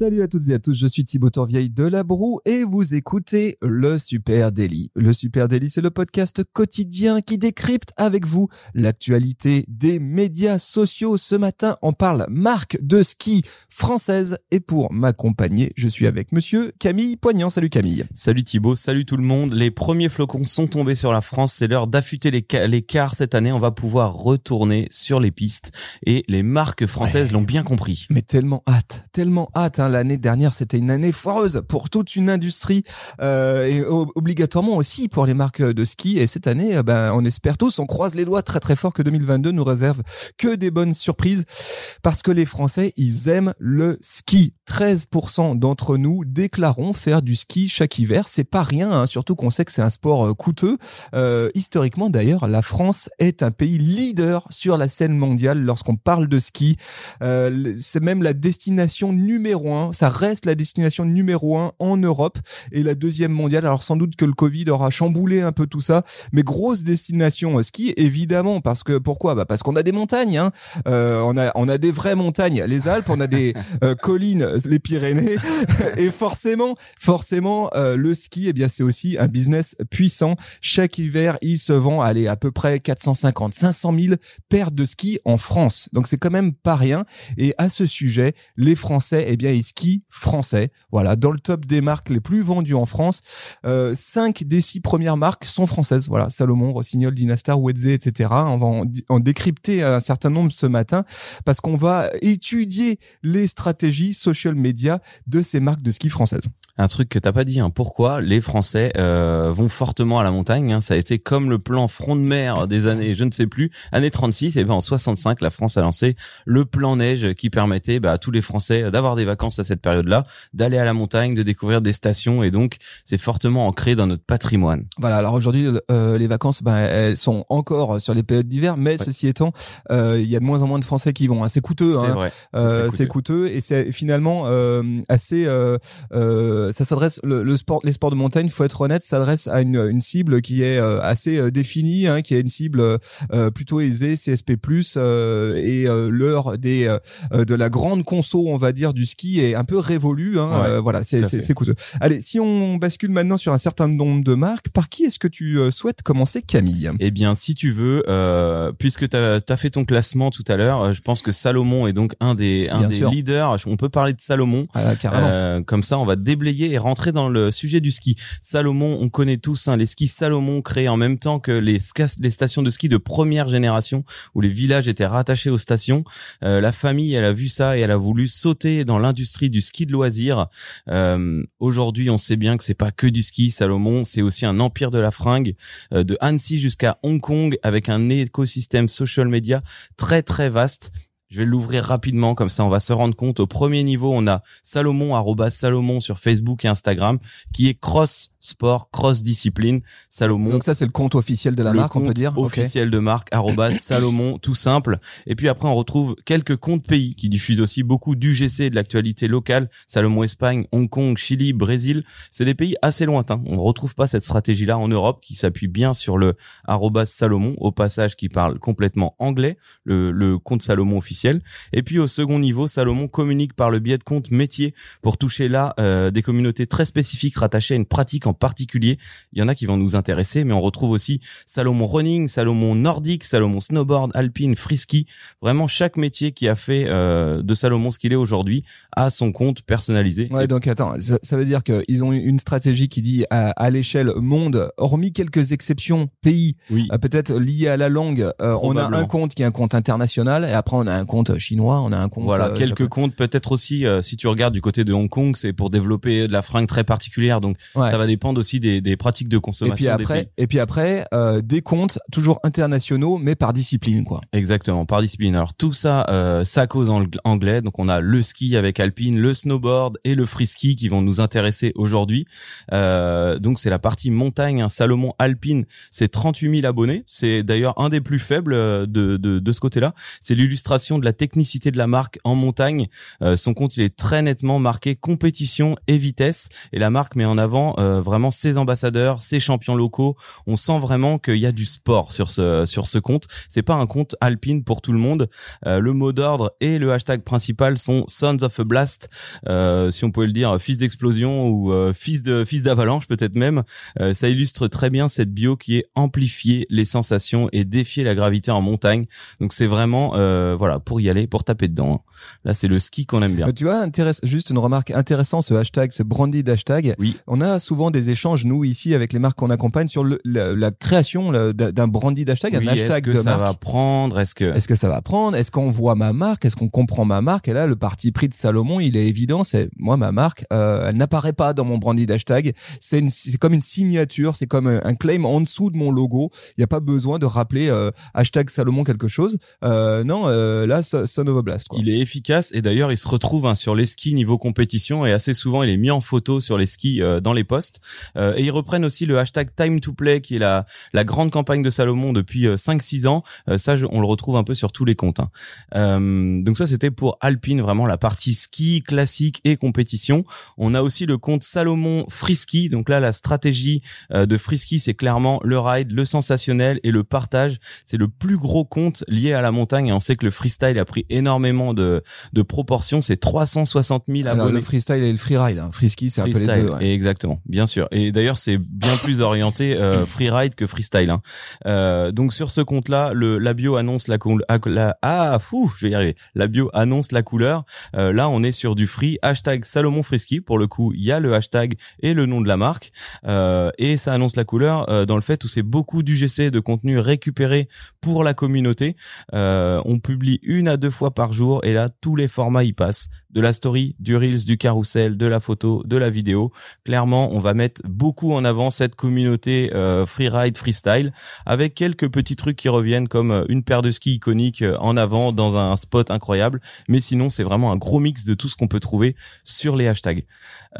Salut à toutes et à tous, je suis Thibaut Torvieille de La Broue et vous écoutez le Super Daily. Le Super Daily, c'est le podcast quotidien qui décrypte avec vous l'actualité des médias sociaux. Ce matin, on parle marque de ski française et pour m'accompagner, je suis avec monsieur Camille Poignant. Salut Camille. Salut Thibaut, salut tout le monde. Les premiers flocons sont tombés sur la France, c'est l'heure d'affûter les, les cars cette année. On va pouvoir retourner sur les pistes et les marques françaises l'ont bien compris. Mais tellement hâte, tellement hâte. Hein l'année dernière, c'était une année foireuse pour toute une industrie euh, et obligatoirement aussi pour les marques de ski. Et cette année, euh, ben, on espère tous, on croise les doigts très très fort que 2022 nous réserve que des bonnes surprises parce que les Français, ils aiment le ski. 13% d'entre nous déclarons faire du ski chaque hiver. C'est pas rien, hein, surtout qu'on sait que c'est un sport euh, coûteux. Historiquement, d'ailleurs, la France est un pays leader sur la scène mondiale lorsqu'on parle de ski. C'est même la destination numéro un ça reste la destination numéro un en Europe et la deuxième mondiale. Alors sans doute que le Covid aura chamboulé un peu tout ça, mais grosse destination ski évidemment parce que pourquoi? Bah parce qu'on a des montagnes, hein. euh, on a on a des vraies montagnes, les Alpes, on a des euh, collines, les Pyrénées et forcément forcément euh, le ski eh bien c'est aussi un business puissant. Chaque hiver il se vend allez à peu près 450 500 000 paires de skis en France. Donc c'est quand même pas rien. Et à ce sujet, les Français eh bien ils ski français. Voilà, dans le top des marques les plus vendues en France, euh, 5 des 6 premières marques sont françaises. Voilà, Salomon, Rossignol, Dynastar, Wedze, etc. On va en, en, décrypter un certain nombre ce matin parce qu'on va étudier les stratégies social media de ces marques de ski françaises un truc que t'as pas dit. Hein. Pourquoi les Français euh, vont fortement à la montagne hein? Ça a été comme le plan front de mer des années, je ne sais plus, années 36. Et ben en 65, la France a lancé le plan neige qui permettait bah, à tous les Français d'avoir des vacances à cette période-là, d'aller à la montagne, de découvrir des stations. Et donc c'est fortement ancré dans notre patrimoine. Voilà. Alors aujourd'hui, euh, les vacances, ben elles sont encore sur les périodes d'hiver, mais ceci étant, euh, il y a de moins en moins de Français qui vont. Hein. C'est coûteux. C'est vrai. C'est coûteux. et c'est finalement assez ça s'adresse le, le, sport, les sports de montagne, faut être honnête, s'adresse à une, une, cible qui est euh, assez euh, définie, hein, qui est une cible euh, plutôt aisée, CSP+ et l'heure des de la grande conso, on va dire, du ski est un peu révolue. Hein, voilà, c'est c'est coûteux. Allez, si on bascule maintenant sur un certain nombre de marques, par qui est-ce que tu souhaites commencer, Camille? Eh bien, si tu veux, puisque tu as, as, fait ton classement tout à l'heure, je pense que Salomon est donc un des un des leaders. On peut parler de Salomon. Ah, comme ça, on va déblayer et rentrer dans le sujet du ski. Salomon, on connaît tous hein, les skis Salomon créés en même temps que les, les stations de ski de première génération où les villages étaient rattachés aux stations. Euh, la famille, elle a vu ça et elle a voulu sauter dans l'industrie du ski de loisirs. Euh, Aujourd'hui, on sait bien que c'est pas que du ski. Salomon, c'est aussi un empire de la fringue, euh, de Annecy jusqu'à Hong Kong, avec un écosystème social media très très vaste je vais l'ouvrir rapidement, comme ça on va se rendre compte. Au premier niveau, on a Salomon, arroba Salomon sur Facebook et Instagram, qui est cross sport, cross discipline. Salomon. Donc ça, c'est le compte officiel de la marque, on peut dire. Officiel de marque, arroba Salomon, tout simple. Et puis après, on retrouve quelques comptes pays qui diffusent aussi beaucoup d'UGC et de l'actualité locale. Salomon Espagne, Hong Kong, Chili, Brésil. C'est des pays assez lointains. On ne retrouve pas cette stratégie-là en Europe qui s'appuie bien sur le arroba Salomon, au passage qui parle complètement anglais, le, le compte Salomon officiel et puis au second niveau, Salomon communique par le biais de comptes métiers pour toucher là euh, des communautés très spécifiques rattachées à une pratique en particulier. Il y en a qui vont nous intéresser, mais on retrouve aussi Salomon Running, Salomon Nordique, Salomon Snowboard, Alpine, Frisky. Vraiment chaque métier qui a fait euh, de Salomon ce qu'il est aujourd'hui a son compte personnalisé. Ouais, donc attends, ça, veut dire qu'ils ont une stratégie qui dit à, l'échelle monde, hormis quelques exceptions pays, oui. Euh, peut-être liées à la langue, on a un compte qui est un compte international et après on a un compte chinois, on a un compte. Voilà, euh, quelques comptes peut-être aussi. Euh, si tu regardes du côté de Hong Kong, c'est pour développer de la fringue très particulière. Donc ça va dépendre aussi des, des, pratiques de consommation. Et puis après, et puis après, euh, des comptes toujours internationaux, mais par discipline, quoi. Exactement, par discipline. Alors tout ça, euh, ça cause en anglais. Donc on a le ski avec Alpine, le snowboard et le free ski qui vont nous intéresser aujourd'hui. Euh, donc c'est la partie montagne. Un Salomon Alpine, c'est 38 000 abonnés. C'est d'ailleurs un des plus faibles de, de, de ce côté-là. C'est l'illustration de la technicité de la marque en montagne. Euh, son compte il est très nettement marqué compétition et vitesse et la marque met en avant euh, vraiment ses ambassadeurs, ses champions locaux. On sent vraiment qu'il y a du sport sur ce sur ce compte. C'est pas un compte alpine pour tout le monde. Euh, le mot d'ordre et le hashtag principal sont Sons of a Blast, si on pouvait le dire, fils d'explosion ou fils de fils d'avalanche peut-être même. ça illustre très bien cette bio qui est amplifier les sensations et défier la gravité en montagne. Donc c'est vraiment voilà pour y aller, pour taper dedans. Là c'est le ski qu'on aime bien. Euh, tu vois, juste une remarque intéressante, ce hashtag, ce branded hashtag. Oui. On a souvent des échanges, nous, ici, avec les marques qu'on accompagne sur le, la, création d'un branded hashtag, un hashtag est-ce que ça va prendre? Est-ce que est-ce que ça va prendre? Est-ce qu'on voit ma marque? Est-ce qu'on comprend ma marque? Et là, le parti pris de Salomon, il est évident. C'est moi, ma marque, euh, elle n'apparaît pas dans mon branded hashtag. C'est c'est comme une signature, c'est comme un claim en dessous de mon logo. Il n'y a pas besoin de rappeler euh, hashtag Salomon quelque chose. Euh, non, euh, là, Son of Blast. Quoi. Il est efficace et d'ailleurs, il se retrouve hein, sur les skis niveau compétition et assez souvent, il est mis en photo sur les skis euh, dans les posts. Euh, et ils reprennent aussi le hashtag Time to Play qui est la grande campagne de Salomon depuis 5-6 ans. ça, on le retrouve un peu sur tous les comptes. Hein. donc ça, c'était pour Alpine, vraiment la partie ski classique et compétition. On a aussi le compte Salomon Frisky. Donc là, la stratégie de Frisky, c'est clairement le ride, le sensationnel et le partage. C'est le plus gros compte lié à la montagne et on sait que le freestyle a pris énormément de, de proportions. C'est 360 000 Alors, abonnés. Le freestyle et le freeride. Hein. Frisky, c'est un peu les deux. Ouais. Exactement, bien sûr. Et d'ailleurs, c'est bien plus orienté euh, freeride que freestyle. Hein. Euh, donc sur ce compte-là, le la bio annonce la, la ah fou, je vais y arriver. La bio annonce la couleur. Euh, là, on est sur du free hashtag Salomon Frisky. Pour le coup, il y a le hashtag et le nom de la marque. Et ça annonce la couleur dans le fait où c'est beaucoup d'UGC de contenu récupéré pour la communauté. On publie une à deux fois par jour et là, tous les formats y passent. De la story, du reels, du carrousel, de la photo, de la vidéo. Clairement, on va mettre beaucoup en avant cette communauté euh, freeride, freestyle, avec quelques petits trucs qui reviennent comme euh, une paire de skis iconique euh, en avant dans un spot incroyable. Mais sinon, c'est vraiment un gros mix de tout ce qu'on peut trouver sur les hashtags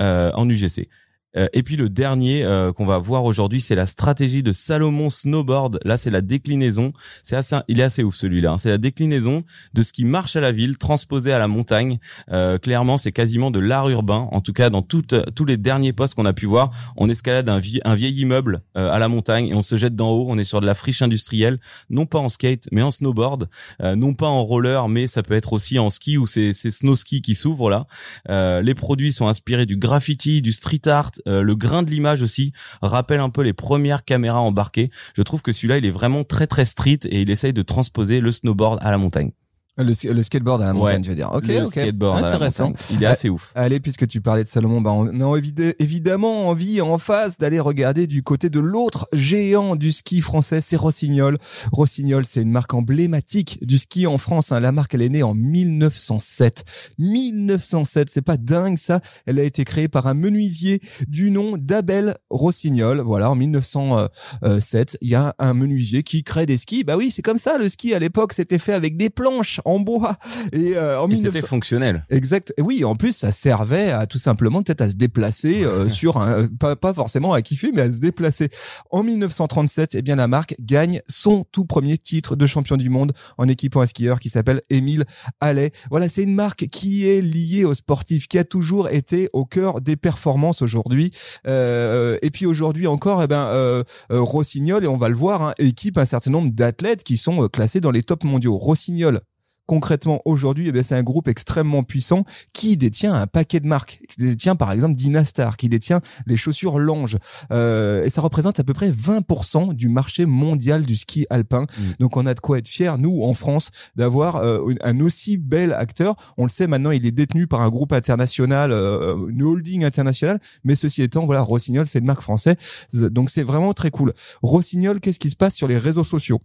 euh, en UGC. Euh, et puis le dernier euh, qu'on va voir aujourd'hui, c'est la stratégie de Salomon Snowboard. Là, c'est la déclinaison. C'est assez, il est assez ouf celui-là. Hein. C'est la déclinaison de ce qui marche à la ville transposé à la montagne. Euh, clairement, c'est quasiment de l'art urbain. En tout cas, dans toutes, tous les derniers postes qu'on a pu voir, on escalade un, vie, un vieil immeuble à la montagne et on se jette d'en haut. On est sur de la friche industrielle, non pas en skate, mais en snowboard, non pas en roller, mais ça peut être aussi en ski ou c'est snow ski qui s'ouvrent là. les produits sont inspirés du graffiti, du street art euh, le grain de l'image aussi rappelle un peu les premières caméras embarquées. Je trouve que celui-là, il est vraiment très très street et il essaye de transposer le snowboard à la montagne. Le, skateboard à la montagne, je veux dire. Ok, le ok. skateboard Intéressant. Il est assez ouf. Allez, puisque tu parlais de Salomon, bah on a évidemment envie en face d'aller regarder du côté de l'autre géant du ski français, c'est Rossignol. Rossignol, c'est une marque emblématique du ski en France. Hein. La marque, elle est née en 1907. 1907, c'est pas dingue ça. Elle a été créée par un menuisier du nom d'Abel Rossignol. Voilà, en 1907, il y a un menuisier qui crée des skis. Bah oui, c'est comme ça. Le ski à l'époque, c'était fait avec des planches en bois. Et euh, en et c'était fonctionnel. Exact. Oui, en plus, ça servait à tout simplement peut-être à se déplacer euh, sur un, pas, pas forcément à kiffer, mais à se déplacer. En 1937, eh bien la marque gagne son tout premier titre de champion du monde en équipant un skieur qui s'appelle Émile Allais. Voilà, c'est une marque qui est liée aux sportifs, qui a toujours été au cœur des performances aujourd'hui. Euh, et puis aujourd'hui encore, eh ben euh, euh, Rossignol et on va le voir, hein, équipe un certain nombre d'athlètes qui sont euh, classés dans les tops mondiaux. Rossignol concrètement aujourd'hui, eh c'est un groupe extrêmement puissant qui détient un paquet de marques, qui détient par exemple Dynastar, qui détient les chaussures Lange, euh, et ça représente à peu près 20% du marché mondial du ski alpin. Mm. Donc on a de quoi être fier, nous en France, d'avoir euh, un aussi bel acteur. On le sait maintenant, il est détenu par un groupe international, euh, une holding internationale, mais ceci étant, voilà, Rossignol, c'est une marque française, donc c'est vraiment très cool. Rossignol, qu'est-ce qui se passe sur les réseaux sociaux?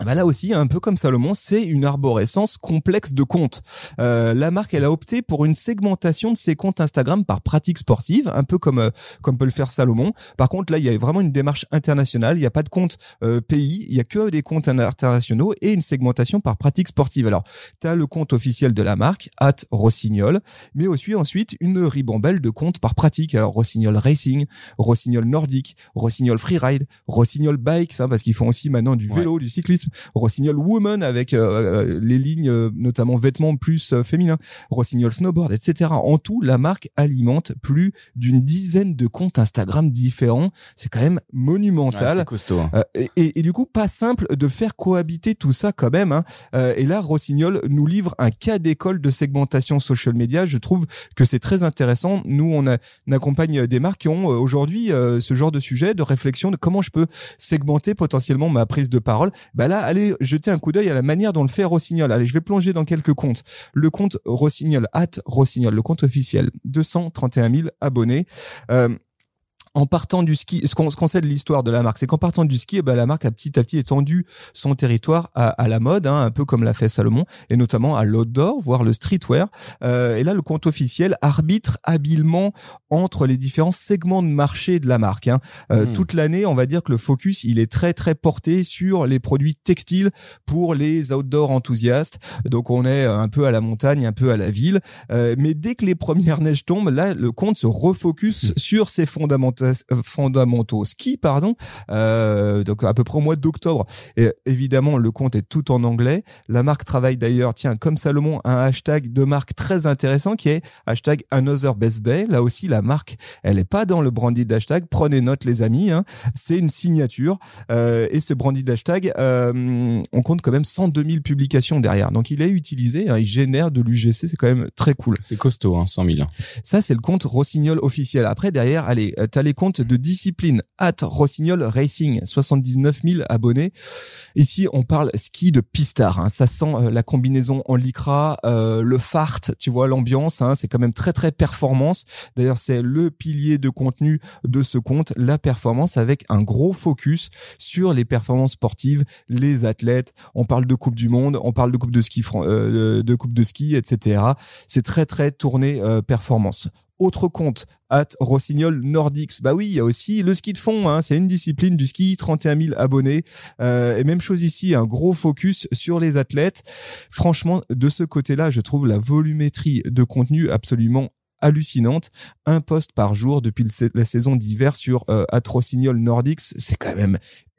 Bah là aussi, un peu comme Salomon, c'est une arborescence complexe de comptes. Euh, la marque, elle a opté pour une segmentation de ses comptes Instagram par pratique sportive, un peu comme euh, comme peut le faire Salomon. Par contre, là, il y a vraiment une démarche internationale. Il n'y a pas de compte euh, pays, il y a que des comptes internationaux et une segmentation par pratique sportive. Alors, tu as le compte officiel de la marque, at Rossignol, mais aussi ensuite une ribambelle de comptes par pratique. Alors, Rossignol Racing, Rossignol Nordique, Rossignol Freeride, Rossignol Bikes, hein, parce qu'ils font aussi maintenant du vélo, du cyclisme Rossignol Woman avec les lignes notamment vêtements plus féminins, Rossignol Snowboard, etc. En tout, la marque alimente plus d'une dizaine de comptes Instagram différents. C'est quand même monumental. c'est costaud. hein. Euh, et, et- et du coup, pas simple de faire cohabiter tout ça quand même. hein. Euh, et là, Rossignol nous livre un cas d'école de segmentation social media. Je trouve que c'est très intéressant. Nous, on, a- on accompagne des marques qui ont euh, aujourd'hui euh, ce genre de sujet, de réflexion de comment je peux segmenter potentiellement ma prise de parole. Bah là, allez jeter un coup d'œil à la manière dont le fait Rossignol. Allez, je vais plonger dans quelques comptes. Le compte Rossignol, at Rossignol, le compte officiel, 231 000 abonnés. Euh, en partant du ski, ce qu'on sait de l'histoire de la marque, c'est qu'en partant du ski, eh ben, la marque a petit à petit étendu son territoire à, à la mode, hein, un peu comme l'a fait Salomon, et notamment à l'outdoor, voire le streetwear. Euh, et là, le compte officiel arbitre habilement entre les différents segments de marché de la marque. hein. Euh, Hmm. Toute l'année, on va dire que le focus, il est très très porté sur les produits textiles pour les outdoor enthousiastes. Donc, on est un peu à la montagne, un peu à la ville. Euh, mais dès que les premières neiges tombent, là, le compte se refocus sur ses fondamentaux, fondamentaux ski, pardon. Euh, donc à peu près au mois d'octobre. Et évidemment, le compte est tout en anglais. La marque travaille d'ailleurs, tiens, comme Salomon, un hashtag de marque très intéressant qui est hashtag Another Best Day. Là aussi, la marque, elle est pas dans le branded hashtag. Prenez note, les amis. Hein. C'est une signature. Euh, et ce branded hashtag, euh, on compte quand même 102 000 publications derrière. Donc il est utilisé, hein, il génère de l'UGC, c'est quand même très cool. C'est costaud, hein, 100 000. Ça, c'est le compte Rossignol officiel. Après, derrière, allez, euh, t'as les comptes de discipline. At Rossignol Racing, 79 000 abonnés. Ici, on parle ski de pistard. hein. Ça sent euh, la combinaison en lycra, euh, le fart, tu vois l'ambiance. Hein, c'est quand même très très performance. D'ailleurs, c'est le pilier de contenu de ce compte, la performance, avec un gros focus sur les performances sportives, les athlètes. On parle de Coupe du Monde, on parle de Coupe de ski, euh, de Coupe de ski, etc. C'est très très tourné performance. Autre compte, at Rossignol Nordics. Bah oui, il y a aussi le ski de fond, hein, c'est une discipline du ski, 31 000 abonnés. Euh, et même chose ici, un gros focus sur les athlètes. Franchement, de ce côté-là, je trouve la volumétrie de contenu absolument hallucinante. Un post par jour depuis la saison d'hiver sur euh, at Rossignol Nordics, c'est quand même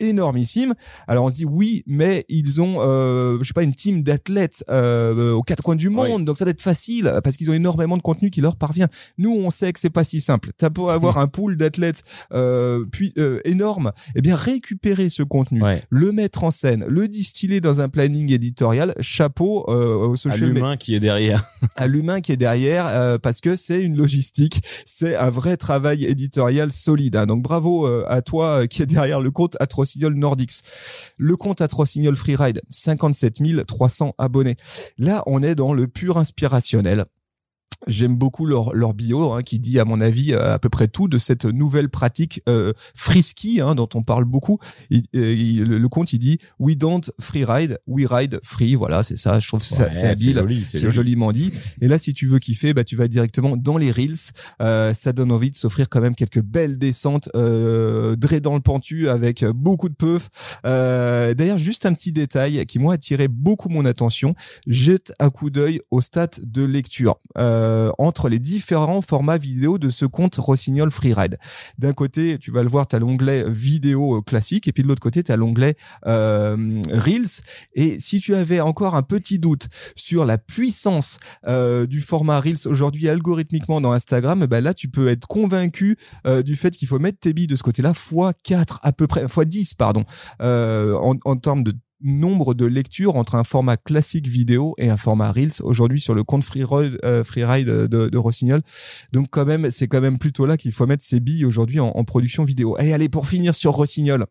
énormissime. Alors on se dit oui, mais ils ont, euh, je sais pas, une team d'athlètes euh, aux quatre coins du monde, donc ça doit être facile parce qu'ils ont énormément de contenu qui leur parvient. Nous, on sait que c'est pas si simple. T'as beau avoir un pool d'athlètes euh, puis euh, énorme, eh bien récupérer ce contenu, Ouais. le mettre en scène, le distiller dans un planning éditorial, chapeau au À social media l'humain qui est derrière. à l'humain qui est derrière parce que c'est une logistique, c'est un vrai travail éditorial solide. hein. Donc bravo à toi qui est derrière le compte Le compte Atrocignol Freeride, 57 300 abonnés. Là, on est dans le pur inspirationnel. J'aime beaucoup leur, leur bio hein, qui dit à mon avis euh, à peu près tout de cette nouvelle pratique euh, frisky hein, dont on parle beaucoup. Il- euh, il- le, compte il dit we don't free ride, we ride free. Voilà, c'est ça. Je trouve que ça- Ouais, c'est habile. joli, C'est joli. joliment dit. Et là, si tu veux kiffer, bah, tu vas directement dans les Reels. Euh, ça donne envie de s'offrir quand même quelques belles descentes, euh, dré dans le pentu avec beaucoup de peuf. Euh, D'ailleurs, juste un petit détail qui moi a attiré beaucoup mon attention. Jette un coup d'œil au stats de lecture euh, entre les différents formats vidéo de ce compte Rossignol Freeride. D'un côté, tu vas le voir, tu as l'onglet vidéo euh, classique, et puis de l'autre côté, tu as l'onglet euh, Reels. Et si tu avais encore un petit doute sur la puissance euh, du format Reels aujourd'hui algorithmiquement dans Instagram, eh ben là tu peux être convaincu euh, du fait qu'il faut mettre tes billes de ce côté-là fois 4 à peu près, fois 10 pardon, euh, en, en termes de nombre de lectures entre un format classique vidéo et un format Reels aujourd'hui sur le compte Freeride, euh, Freeride de, de Rossignol. Donc quand même, c'est quand même plutôt là qu'il faut mettre ses billes aujourd'hui en, en production vidéo. Et allez, pour finir sur Rossignol.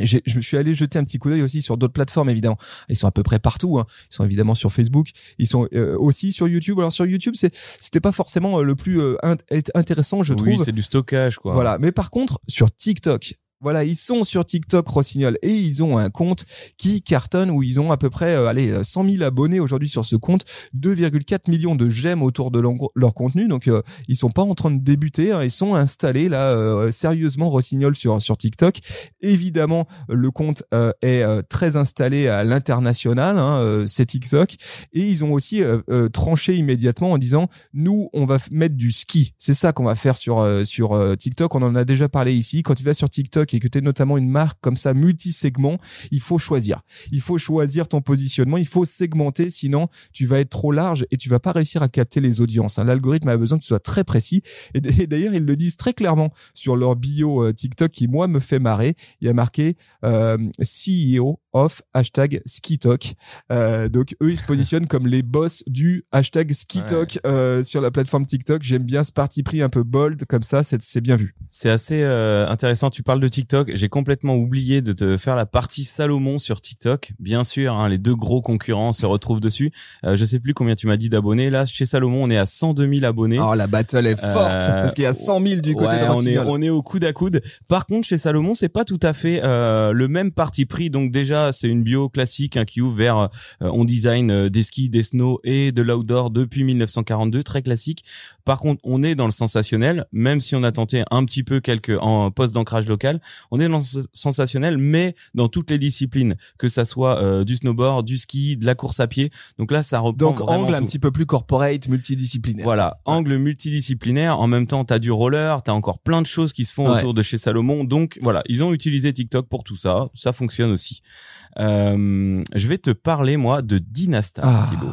Je me suis allé jeter un petit coup d'œil aussi sur d'autres plateformes évidemment. Ils sont à peu près partout. Hein. Ils sont évidemment sur Facebook. Ils sont euh, aussi sur YouTube. Alors sur YouTube, c'est c'était pas forcément le plus euh, int- intéressant, je oui, trouve. c'est du stockage, quoi. Voilà. Mais par contre, sur TikTok, voilà, ils sont sur TikTok Rossignol et ils ont un compte qui cartonne où ils ont à peu près euh, allez, euh, 100 000 abonnés aujourd'hui sur ce compte, 2,4 millions de j'aime autour de leur, contenu. Donc euh, ils sont pas en train de débuter, hein, ils sont installés là euh, sérieusement Rossignol sur TikTok. Évidemment, le compte euh, est euh, très installé à l'international, hein, euh, c'est TikTok et ils ont aussi euh, euh, tranché immédiatement en disant nous on va mettre du ski. C'est ça qu'on va faire sur euh, sur euh, TikTok. On en a déjà parlé ici. Quand tu vas sur TikTok TikTok et que tu es notamment une marque comme ça multi-segment, il faut choisir. Il faut choisir ton positionnement, il faut segmenter, sinon tu vas être trop large et tu vas pas réussir à capter les audiences. Hein. L'algorithme a besoin que tu sois très précis. Et, d'ailleurs, ils le disent très clairement sur leur bio euh, TikTok qui, moi, me fait marrer. Il y a marqué euh, CEO of hashtag SkiTalk. Euh, donc, eux, ils se positionnent comme les boss du hashtag SkiTalk euh, sur la plateforme TikTok. J'aime bien ce parti pris un peu bold, comme ça, c'est bien vu. C'est assez euh, intéressant. Tu parles de TikTok. J'ai complètement oublié de te faire la partie Salomon sur TikTok. Bien sûr, hein, les deux gros concurrents se retrouvent dessus. Euh, je sais plus combien tu m'as dit d'abonnés. Là, chez Salomon, on est à 102 000 abonnés. Oh, la battle est forte euh, parce qu'il y a 100 000 du côté ouais, de on est, on est au coude à coude. Par contre, chez Salomon, c'est pas tout à fait euh, le même parti pris. Donc déjà, c'est une bio classique hein, qui ouvre vers euh, on design euh, des skis, des snow et de l'outdoor depuis 1942, très classique. Par contre, on est dans le sensationnel, même si on a tenté un petit peu quelques en poste d'ancrage local. On est dans le sensationnel, mais dans toutes les disciplines, que ça soit euh, du snowboard, du ski, de la course à pied. Donc là, ça reprend donc angle un petit peu plus corporate, multidisciplinaire. Voilà, angle multidisciplinaire. En même temps, t'as du roller, t'as encore plein de choses qui se font autour de chez Salomon. Donc voilà, ils ont utilisé TikTok pour tout ça. Ça fonctionne aussi. Euh, je vais te parler moi de Dynastar, ah, Thibaut.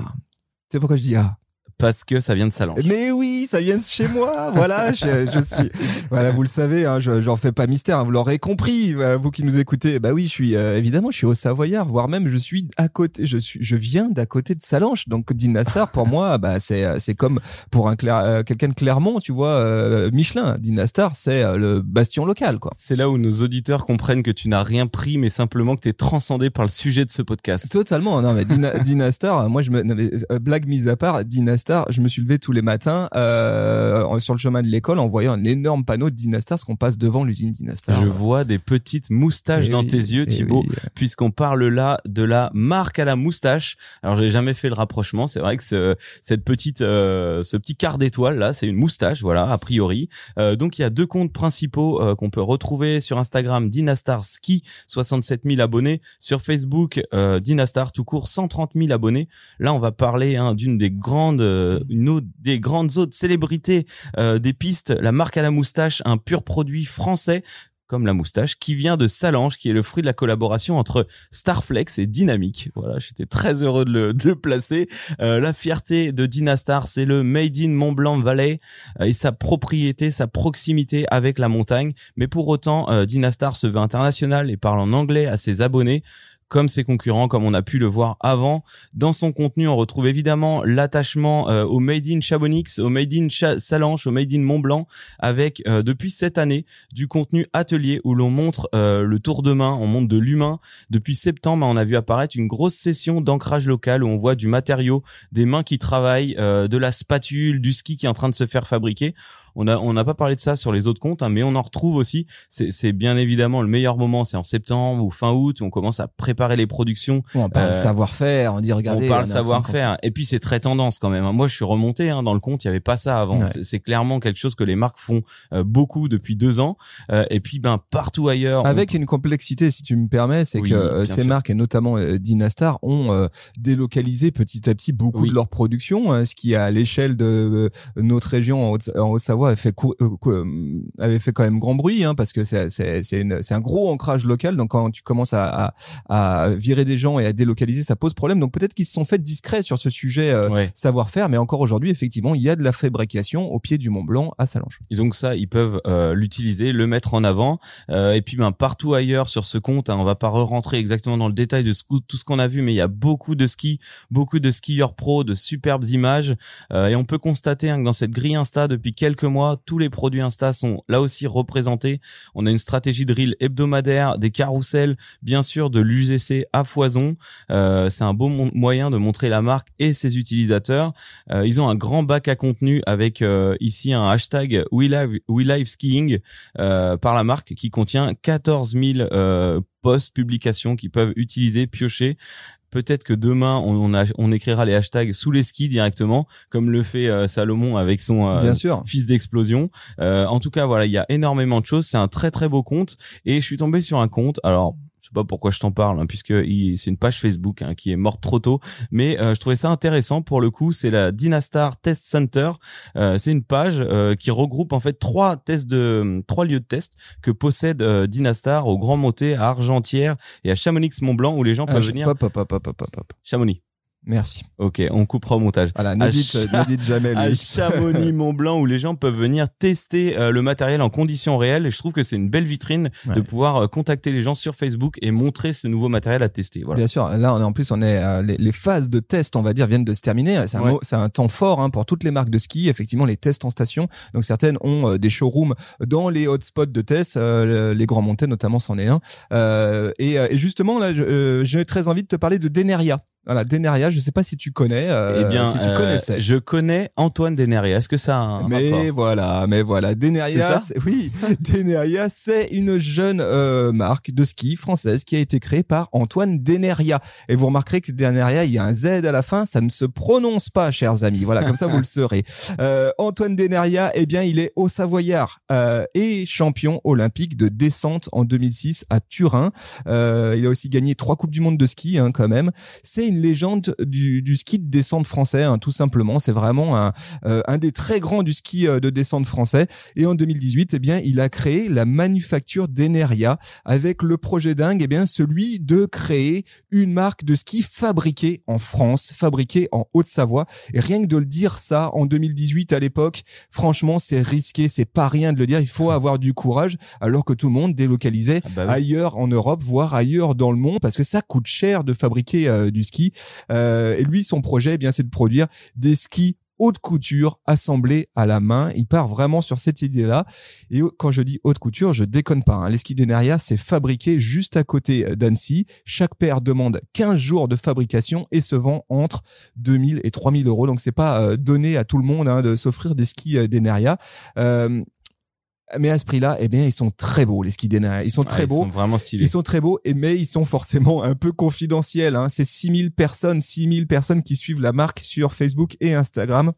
C'est pourquoi je dis ah? Parce que ça vient de Salange. Mais oui, ça vient de chez moi. Voilà, je, je, suis. Voilà, vous le savez, hein, je j'en fais pas mystère. Hein, vous l'aurez compris, euh, vous qui nous écoutez. Bah oui, je suis euh, évidemment, je suis au Savoyard, voire même je suis à côté. Je suis, je viens d'à côté de Salange. Donc Dinastar, pour moi, bah c'est euh, c'est comme pour un quelqu'un de Clermont, tu vois, Michelin. Dinastar, c'est le bastion local, quoi. C'est là où nos auditeurs comprennent que tu n'as rien pris, mais simplement que tu es transcendé par le sujet de ce podcast. Totalement. Non, mais Dinastar, moi, je me, blague mise à part, Dinastar je me suis levé tous les matins euh, sur le chemin de l'école en voyant un énorme panneau de Dynastar, parce qu'on passe devant l'usine Dynastar. Je vois des petites moustaches eh dans tes yeux, eh Thibaut, puisqu'on parle là de la marque à la moustache. Alors, j'ai jamais fait le rapprochement. C'est vrai que ce, cette petite, euh, ce petit quart d'étoile là, c'est une moustache, voilà, a priori. Euh, donc, il y a deux comptes principaux euh, qu'on peut retrouver sur Instagram, Dynastar Ski, 67 000 abonnés, sur Facebook, euh, Dynastar tout court, 130 000 abonnés. Là, on va parler hein, d'une des grandes euh, une autre des grandes autres célébrités euh, des pistes, la marque à la moustache, un pur produit français comme la moustache, qui vient de Salange, qui est le fruit de la collaboration entre Starflex et Dynamic. Voilà, j'étais très heureux de le, de placer. Euh, la fierté de Dynastar, c'est le Made in Mont Blanc Valley et sa propriété, sa proximité avec la montagne. Mais pour autant, Dynastar se veut international et parle en anglais à ses abonnés comme ses concurrents, comme on a pu le voir avant. Dans son contenu, on retrouve évidemment l'attachement euh, au Made in Chabonix, au Made in Salanche, au Made in Mont Blanc, avec euh, depuis cette année du contenu atelier où l'on montre euh, le tour de main, on montre de l'humain. Depuis septembre, on a vu apparaître une grosse session d'ancrage local où on voit du matériau, des mains qui travaillent, de la spatule, du ski qui est en train de se faire fabriquer. On a on n'a pas parlé de ça sur les autres comptes, hein, mais on en retrouve aussi. C'est bien évidemment le meilleur moment, c'est en septembre ou fin août où on commence à préparer les productions. On parle euh, savoir-faire, on dit regardez. On parle savoir-faire. Et puis c'est très tendance quand même. Hein. Moi, je suis remonté hein, dans le compte, il y avait pas ça avant. C'est clairement quelque chose que les marques font euh, beaucoup depuis deux ans. Euh, et puis ben partout ailleurs. Avec une complexité, si tu me permets, c'est que ces marques et notamment Dynastar ont délocalisé petit à petit beaucoup de leur production, hein, ce qui à l'échelle de notre région en Haute-Savoie avait fait euh, euh, avait fait quand même grand bruit hein, parce que c'est c'est c'est un gros ancrage local. Donc quand tu commences à, à, à virer des gens et à délocaliser ça pose problème. Donc peut-être qu'ils se sont fait discrets sur ce sujet euh, savoir-faire. Mais encore aujourd'hui effectivement il y a de la fabrication au pied du Mont Blanc à Salange. Et donc ça. Ils peuvent l'utiliser le mettre en avant. Et puis ben partout ailleurs sur ce compte hein, on va pas re-rentrer exactement dans le détail de tout ce qu'on a vu mais il y a beaucoup de skis beaucoup de skieurs pro de superbes images. Et on peut constater hein, que dans cette grille Insta depuis quelques tous les produits Insta sont là aussi représentés. On a une stratégie de reel hebdomadaire, des carousels, bien sûr de l'UGC à foison. Euh, c'est un beau moyen de montrer la marque et ses utilisateurs. Euh, ils ont un grand bac à contenu avec euh, ici un hashtag We Live, Skiing par la marque qui contient 14 000 posts, publications qui peuvent utiliser, piocher. Peut-être que demain on, on, écrira les hashtags sous les skis directement, comme le fait euh, Salomon avec son euh, fils d'explosion. Euh, en tout cas, voilà, il y a énormément de choses. C'est un très très beau compte et je suis tombé sur un compte. Alors sais pas pourquoi je t'en parle, hein, puisque c'est une page Facebook hein, qui est morte trop tôt. Mais euh, je trouvais ça intéressant pour le coup. C'est la Dynastar Test Center. Euh, c'est une page euh, qui regroupe en fait trois tests de trois lieux de test que possède euh, Dynastar au Grand Monté, à Argentière et à Chamonix-Mont-Blanc où les gens Ah, peuvent je- venir. Chamonix. Merci. Ok, on coupera au montage. Voilà, ne dites, Cha- ne dites jamais à. Chamonix Mont Blanc où les gens peuvent venir tester euh, le matériel en conditions réelles et je trouve que c'est une belle vitrine de pouvoir euh, contacter les gens sur Facebook et montrer ce nouveau matériel à tester voilà Bien sûr, là on est en plus on est euh, les, les phases de test, on va dire, viennent de se terminer. C'est un, Ouais. temps fort hein, pour toutes les marques de ski. Effectivement, les tests en station. Donc certaines ont des showrooms dans les hotspots de tests. les grands montées notamment, c'en est un. Et, et justement là, j'ai très envie de te parler de Deneria. Voilà, Deneria. Je sais pas si tu connais. euh, Eh bien si tu euh, connaissais. je connais Antoine Deneria est-ce que ça a un Mais rapport? voilà, mais voilà, Deneria, oui, Deneria, c'est une jeune euh, marque de ski française qui a été créée par Antoine Deneria. Et vous remarquerez que Deneria, il y a un Z à la fin, ça ne se prononce pas, chers amis. Voilà, comme ça vous le saurez. Euh, Antoine Deneria, eh bien, il est au Savoyard euh, et champion olympique de descente en 2006 à Turin. Euh, il a aussi gagné trois coupes du monde de ski, hein, quand même. C'est une légende du, du ski de descente français, hein, tout simplement. C'est vraiment un, euh, un des très grands du ski euh, de descente français. Et en 2018, eh bien, il a créé la manufacture d'Eneria avec le projet dingue, eh bien, celui de créer une marque de ski fabriquée en France, fabriquée en Haute-Savoie. Et rien que de le dire ça en 2018 à l'époque, franchement, c'est risqué, c'est pas rien de le dire. Il faut avoir du courage, alors que tout le monde délocalisait Ah bah oui. ailleurs en Europe, voire ailleurs dans le monde, parce que ça coûte cher de fabriquer euh, du ski. Euh, et lui, son projet, eh bien, c'est de produire des skis haute couture assemblés à la main. Il part vraiment sur cette idée-là. Et quand je dis haute couture, je déconne pas. hein. Les skis d'Eneria, c'est fabriqué juste à côté d'Annecy. Chaque paire demande 15 jours de fabrication et se vend entre 2000 et 3000 euros. Donc c'est pas euh, donné à tout le monde hein, de s'offrir des skis euh, d'Eneria. Euh, mais à ce prix-là, eh bien, ils sont très beaux, les skis. Ils sont Ah, très ils beaux. sont vraiment stylés Ils sont très beaux, et mais ils sont forcément un peu confidentiels. Hein. C'est 6000 personnes, 6000 personnes qui suivent la marque sur Facebook et Instagram.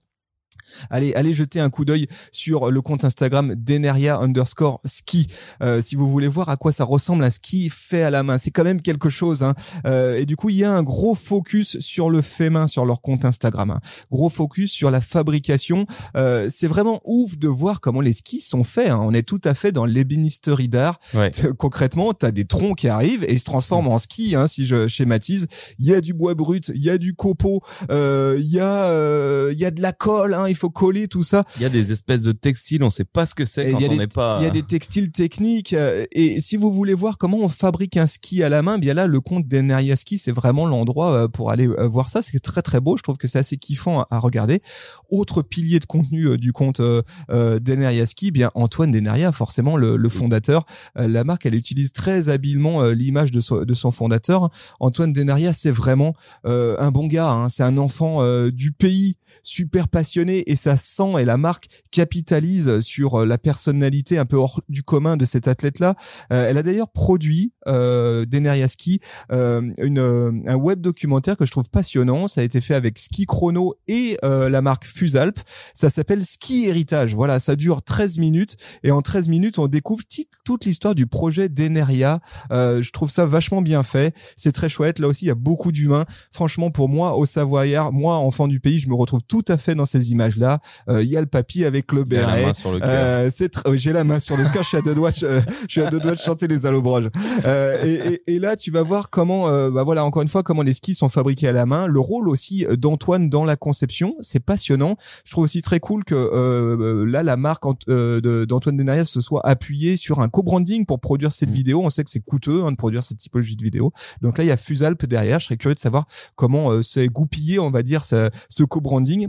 Allez, allez jeter un coup d'œil sur le compte Instagram d'Eneria underscore ski. Euh, si vous voulez voir à quoi ça ressemble un ski fait à la main, c'est quand même quelque chose. Hein. Euh, et du coup, il y a un gros focus sur le fait main sur leur compte Instagram. hein. Gros focus sur la fabrication. Euh, c'est vraiment ouf de voir comment les skis sont faits. hein. On est tout à fait dans l'ébénisterie d'art. ouais Concrètement, tu as des troncs qui arrivent et ils se transforment en ski, hein, si je schématise. Il y a du bois brut, il y a du copeau, euh, il y a euh, il y a de la colle, hein, il faut coller tout ça. il y a des espèces de textiles on sait pas ce que c'est quand il y a on des- n'est pas Il y a des textiles techniques euh, et si vous voulez voir comment on fabrique un ski à la main, bien là le compte d'Eneria Ski c'est vraiment l'endroit euh, pour aller euh, voir ça. C'est très très beau. Je trouve que c'est assez kiffant à, regarder. Autre pilier de contenu du compte euh, euh, d'Eneria Ski, bien Antoine Deneria, forcément le, le fondateur. La marque elle utilise très habilement l'image de, son- de son fondateur. Antoine Deneria c'est vraiment un bon gars. hein. C'est un enfant du pays, super passionné et ça sent et la marque capitalise sur euh, la personnalité un peu hors du commun de cet athlète-là. Euh, elle a d'ailleurs produit euh, Deneria Ski euh, une, euh, un web documentaire que je trouve passionnant. Ça a été fait avec Ski Chrono et euh, la marque Fusalp. Ça s'appelle Ski Héritage. Voilà, ça dure 13 minutes et en 13 minutes, on découvre toute l'histoire du projet Deneria. Je trouve ça vachement bien fait. C'est très chouette. Là aussi, il y a beaucoup d'humains. Franchement, pour moi, au Savoyard, moi, enfant du pays, je me retrouve tout à fait dans ces images-là. Euh, Il y a le papy avec le béret. cœur Euh, c'est euh, j'ai la main sur le score, je suis à deux doigts, je, je suis à deux doigts de chanter les allobroges. Euh, et, et, et là, tu vas voir comment, euh, bah voilà, encore une fois, comment les skis sont fabriqués à la main. Le rôle aussi euh, d'Antoine dans la conception, c'est passionnant. Je trouve aussi très cool que euh, là, la marque euh, d'Antoine Denarias se soit appuyée sur un co-branding pour produire cette Mm. vidéo. On sait que c'est coûteux hein, de produire cette typologie de vidéo. Donc là, il y a Fusalp derrière. Je serais curieux de savoir comment euh, s'est goupillé, on va dire, ce, ce co-branding.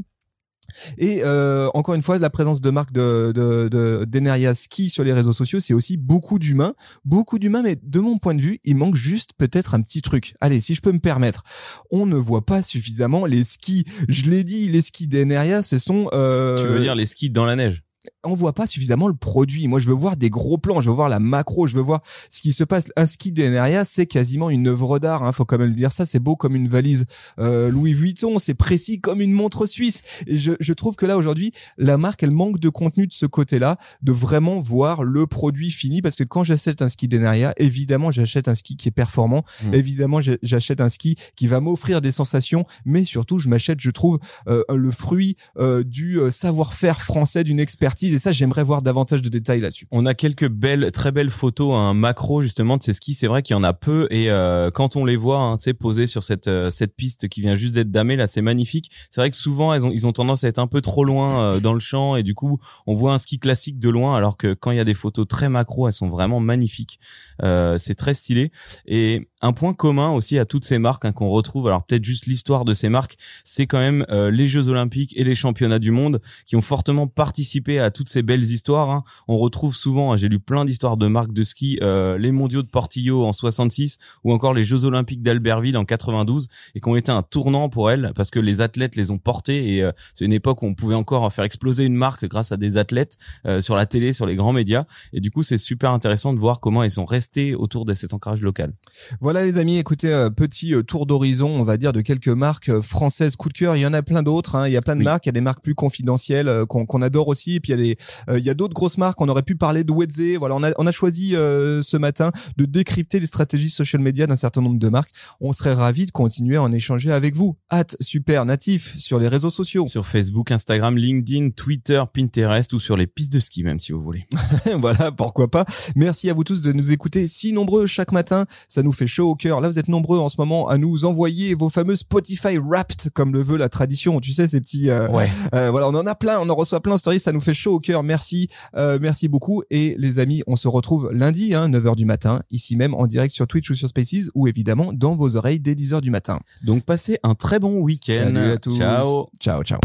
Et euh, encore une fois, la présence de marque de, de, de d'Eneria Ski sur les réseaux sociaux, c'est aussi beaucoup d'humains, beaucoup d'humains, mais de mon point de vue, il manque juste peut-être un petit truc. Allez, si je peux me permettre, on ne voit pas suffisamment les skis. Je l'ai dit, les skis d'Eneria, ce sont. Euh, tu veux dire les skis dans la neige? On voit pas suffisamment le produit. Moi, je veux voir des gros plans, je veux voir la macro, je veux voir ce qui se passe. Un ski d'Eneria, c'est quasiment une œuvre d'art. Hein, faut quand même le dire ça. C'est beau comme une valise euh, Louis Vuitton, c'est précis comme une montre suisse. Et je, je trouve que là aujourd'hui, la marque, elle manque de contenu de ce côté-là, de vraiment voir le produit fini. Parce que quand j'achète un ski d'Eneria, évidemment, j'achète un ski qui est performant. Mm. Évidemment, j'achète un ski qui va m'offrir des sensations, mais surtout, je m'achète, je trouve, euh, le fruit euh, du euh, savoir-faire français, d'une expertise. Et ça, j'aimerais voir davantage de détails là-dessus. On a quelques belles, très belles photos, un macro justement de ces skis. C'est vrai qu'il y en a peu et euh, quand on les voit, hein, tu sais, posés sur cette euh, cette piste qui vient juste d'être damée, là, c'est magnifique. C'est vrai que souvent, elles ont ils ont tendance à être un peu trop loin euh, dans le champ et du coup, on voit un ski classique de loin, alors que quand il y a des photos très macro, elles sont vraiment magnifiques. Euh, c'est très stylé et un point commun aussi à toutes ces marques hein, qu'on retrouve. Alors peut-être juste l'histoire de ces marques, c'est quand même euh, les Jeux Olympiques et les Championnats du monde qui ont fortement participé à toutes ces belles histoires. hein. On retrouve souvent, hein, j'ai lu plein d'histoires de marques de ski, euh, les Mondiaux de Portillo en 66 ou encore les Jeux Olympiques d'Albertville en 92 et qui ont été un tournant pour elles parce que les athlètes les ont portés et euh, c'est une époque où on pouvait encore faire exploser une marque grâce à des athlètes euh, sur la télé, sur les grands médias et du coup c'est super intéressant de voir comment ils sont restés autour de cet ancrage local. Voilà les amis, écoutez, petit tour d'horizon, on va dire, de quelques marques françaises coup de cœur. Il y en a plein d'autres. hein. Il y a plein de Oui. marques. Il y a des marques plus confidentielles qu'on qu'on adore aussi. Et puis il y a des, euh, il y a d'autres grosses marques. On aurait pu parler de Wedze. Voilà, on a, on a choisi euh, ce matin de décrypter les stratégies social media d'un certain nombre de marques. On serait ravis de continuer à en échanger avec vous. Hâte super natif sur les réseaux sociaux. Sur Facebook, Instagram, LinkedIn, Twitter, Pinterest ou sur les pistes de ski même si vous voulez. voilà, pourquoi pas. Merci à vous tous de nous écouter si nombreux chaque matin. Ça nous fait chaud au cœur. Là, vous êtes nombreux en ce moment à nous envoyer vos fameux Spotify Wrapped, comme le veut la tradition. Tu sais, ces petits. euh, Ouais. euh, voilà, on en a plein, on en reçoit plein stories. Ça nous fait chaud au Merci, euh, merci beaucoup. Et les amis, on se retrouve lundi, hein, 9h du matin, ici même en direct sur Twitch ou sur Spaces, ou évidemment dans vos oreilles dès 10h du matin. Donc passez un très bon week-end. Salut à tous. Ciao. Ciao, ciao.